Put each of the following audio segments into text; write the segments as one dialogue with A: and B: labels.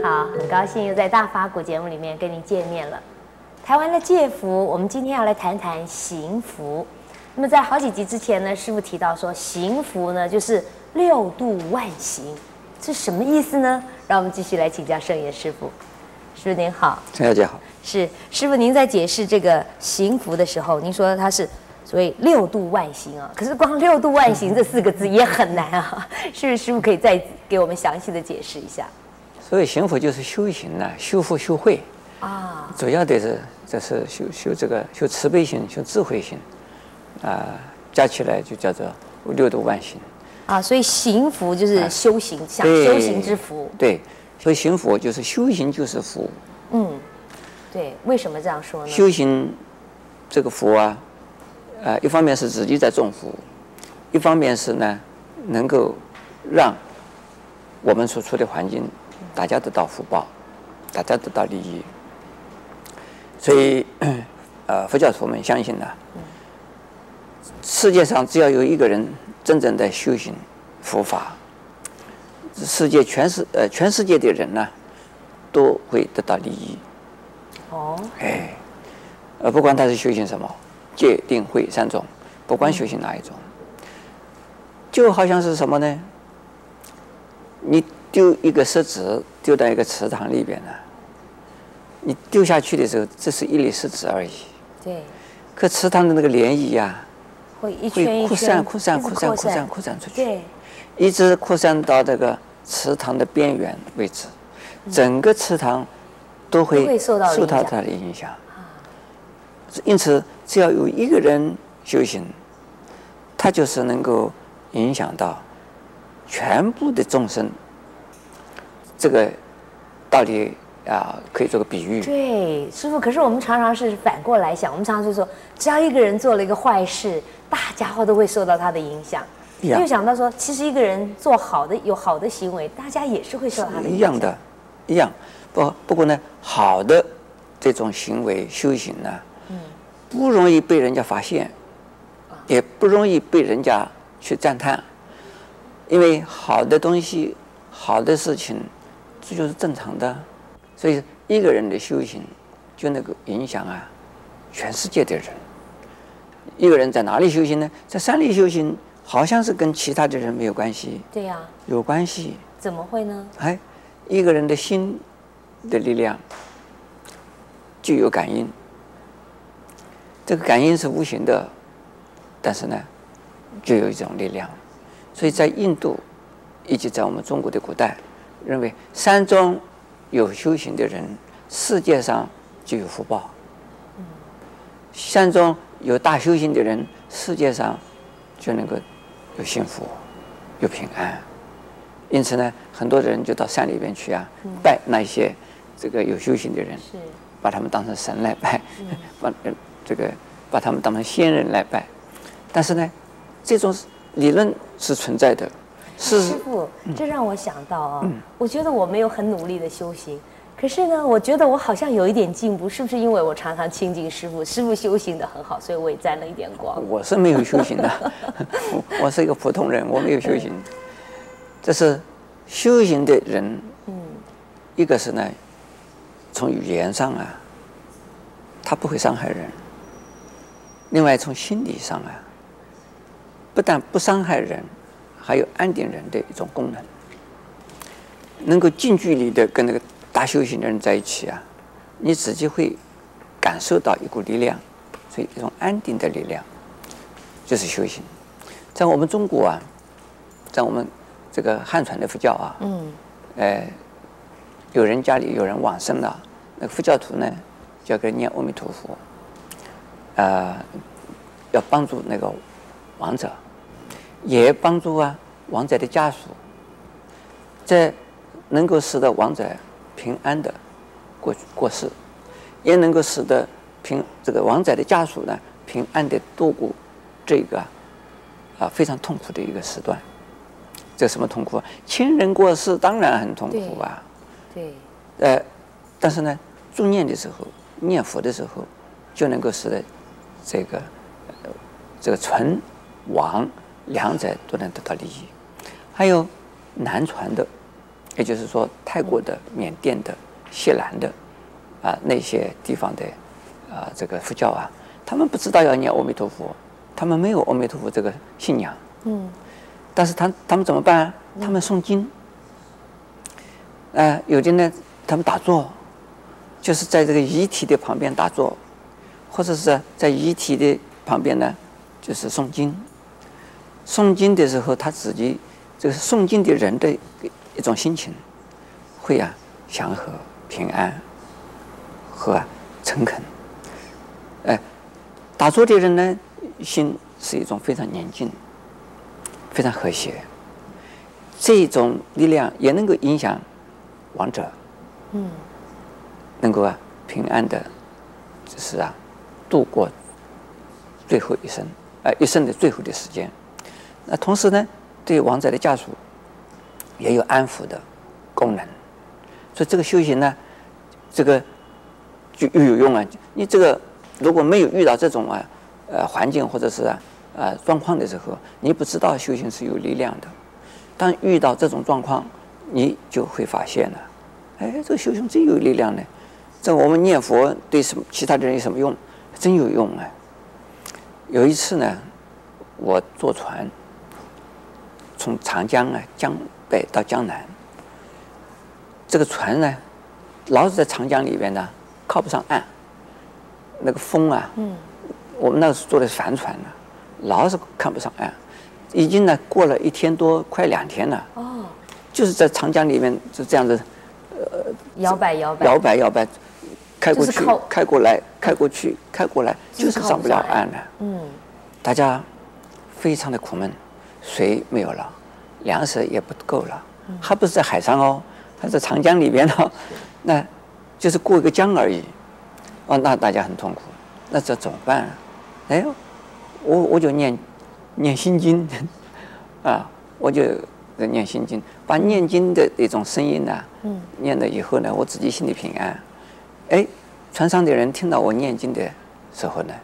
A: 好，很高兴又在大发古节目里面跟您见面了。台湾的戒福，我们今天要来谈谈行福。那么在好几集之前呢，师傅提到说，行福呢就是六度万行，这什么意思呢？让我们继续来请教圣严师傅。师傅您好，
B: 陈小姐好。
A: 是师傅，您在解释这个行福的时候，您说它是。所以六度万行啊，可是光六度万行这四个字也很难啊，是不是师傅可以再给我们详细的解释一下？
B: 所以行福就是修行呢，修福修慧啊，主要的是这是修修这个修慈悲心、修智慧心啊，加起来就叫做六度万行
A: 啊。所以行福就是修行，想修行之福。
B: 对，所以行福就是修行就是福。
A: 嗯，对，为什么这样说呢？
B: 修行这个福啊。呃，一方面是自己在种福，一方面是呢，能够让我们所处的环境大家得到福报，大家得到利益。所以，呃，佛教徒们相信呢，世界上只要有一个人真正的修行佛法，世界全世呃全世界的人呢，都会得到利益。哦，哎，呃，不管他是修行什么。戒定慧三种，不管修行哪一种，就好像是什么呢？你丢一个石子丢到一个池塘里边呢，你丢下去的时候，这是一粒石子而已。对。可池塘的那个涟漪呀，会一圈一圈扩散、扩散、扩散、扩散、扩散出去。对。一直扩散到这个池塘的边缘位置，整个池塘都会受到它的影响。因此，只要有一个人修行，他就是能够影响到全部的众生。这个到底啊，可以做个比喻。
A: 对，师傅。可是我们常常是反过来想，我们常常就说，只要一个人做了一个坏事，大家伙都会受到他的影响。没有想到说，其实一个人做好的、有好的行为，大家也是会受到他的影响。
B: 一样的，一样。不，不过呢，好的这种行为修行呢。不容易被人家发现，也不容易被人家去赞叹，因为好的东西、好的事情，这就是正常的。所以一个人的修行就能够影响啊全世界的人。一个人在哪里修行呢？在山里修行，好像是跟其他的人没有关系。
A: 对呀，
B: 有关系。
A: 怎么会呢？
B: 哎，一个人的心的力量就有感应。这个感应是无形的，但是呢，就有一种力量。所以在印度，以及在我们中国的古代，认为山中有修行的人，世界上就有福报。山中有大修行的人，世界上就能够有幸福、有平安。因此呢，很多人就到山里边去啊，拜那些这个有修行的人，把他们当成神来拜，把这个把他们当成仙人来拜，但是呢，这种理论是存在的。是
A: 师傅，这让我想到啊，嗯、我觉得我没有很努力的修行，可是呢，我觉得我好像有一点进步，是不是因为我常常亲近师傅，师傅修行的很好，所以我也沾了一点光。
B: 我是没有修行的，我是一个普通人，我没有修行。这是修行的人，嗯，一个是呢，从语言上啊。他不会伤害人。另外，从心理上啊，不但不伤害人，还有安定人的一种功能。能够近距离的跟那个大修行的人在一起啊，你自己会感受到一股力量，所以一种安定的力量，就是修行。在我们中国啊，在我们这个汉传的佛教啊，嗯，呃，有人家里有人往生了，那个佛教徒呢，就要给念阿弥陀佛，呃，要帮助那个亡者，也帮助啊亡者的家属，这能够使得亡者平安的过过世，也能够使得平这个亡者的家属呢平安的度过这个啊非常痛苦的一个时段。这什么痛苦啊？亲人过世当然很痛苦啊。对。对呃，但是呢，助念的时候。念佛的时候，就能够使得这个这个存亡两者都能得到利益。还有南传的也就是说泰国的、缅甸的、锡兰的啊那些地方的啊这个佛教啊，他们不知道要念阿弥陀佛，他们没有阿弥陀佛这个信仰。嗯，但是他他们怎么办？他们诵经。呃，有的呢，他们打坐，就是在这个遗体的旁边打坐，或者是在遗体的旁边呢，就是诵经。诵经的时候，他自己就是诵经的人的一种心情，会啊祥和、平安和诚恳。哎，打坐的人呢，心是一种非常宁静、非常和谐，这种力量也能够影响。亡者，嗯，能够啊平安的，就是啊度过最后一生，呃一生的最后的时间。那同时呢，对亡者的家属也有安抚的功能。所以这个修行呢，这个就又有用啊。你这个如果没有遇到这种啊呃环境或者是啊状况的时候，你不知道修行是有力量的。当遇到这种状况，你就会发现了，哎，这个修行真有力量呢。这我们念佛对什么其他的人有什么用？真有用啊。有一次呢，我坐船从长江啊江北到江南，这个船呢老是在长江里边呢靠不上岸，那个风啊，嗯，我们那时候坐的是帆船呢，老是看不上岸，已经呢过了一天多，快两天了。哦。就是在长江里面就这样子，呃，
A: 摇摆摇摆，
B: 摇摆摇摆，开过去，开过来，开过去，开过来，就是上不了岸。了。嗯，大家非常的苦闷，水没有了，粮食也不够了，还不是在海上哦，还在长江里边哦，那就是过一个江而已。哦，那大家很痛苦，那这怎么办？哎，我我就念念心经，啊，我就。念心经，把念经的一种声音呢、啊，嗯、念了以后呢，我自己心里平安。哎，船上的人听到我念经的时候呢，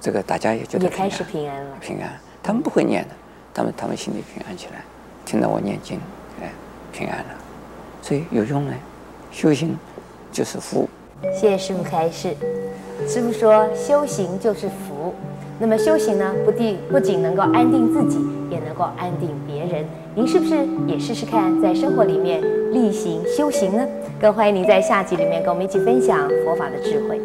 B: 这个大家也觉得
A: 也开始平安了。
B: 平安，他们不会念的，他们他们心里平安起来，听到我念经，哎，平安了。所以有用呢，修行就是福。
A: 谢谢师父开示。师父说，修行就是福。那么修行呢，不仅不仅能够安定自己，也能够安定别人。您是不是也试试看，在生活里面例行修行呢？更欢迎您在下集里面跟我们一起分享佛法的智慧。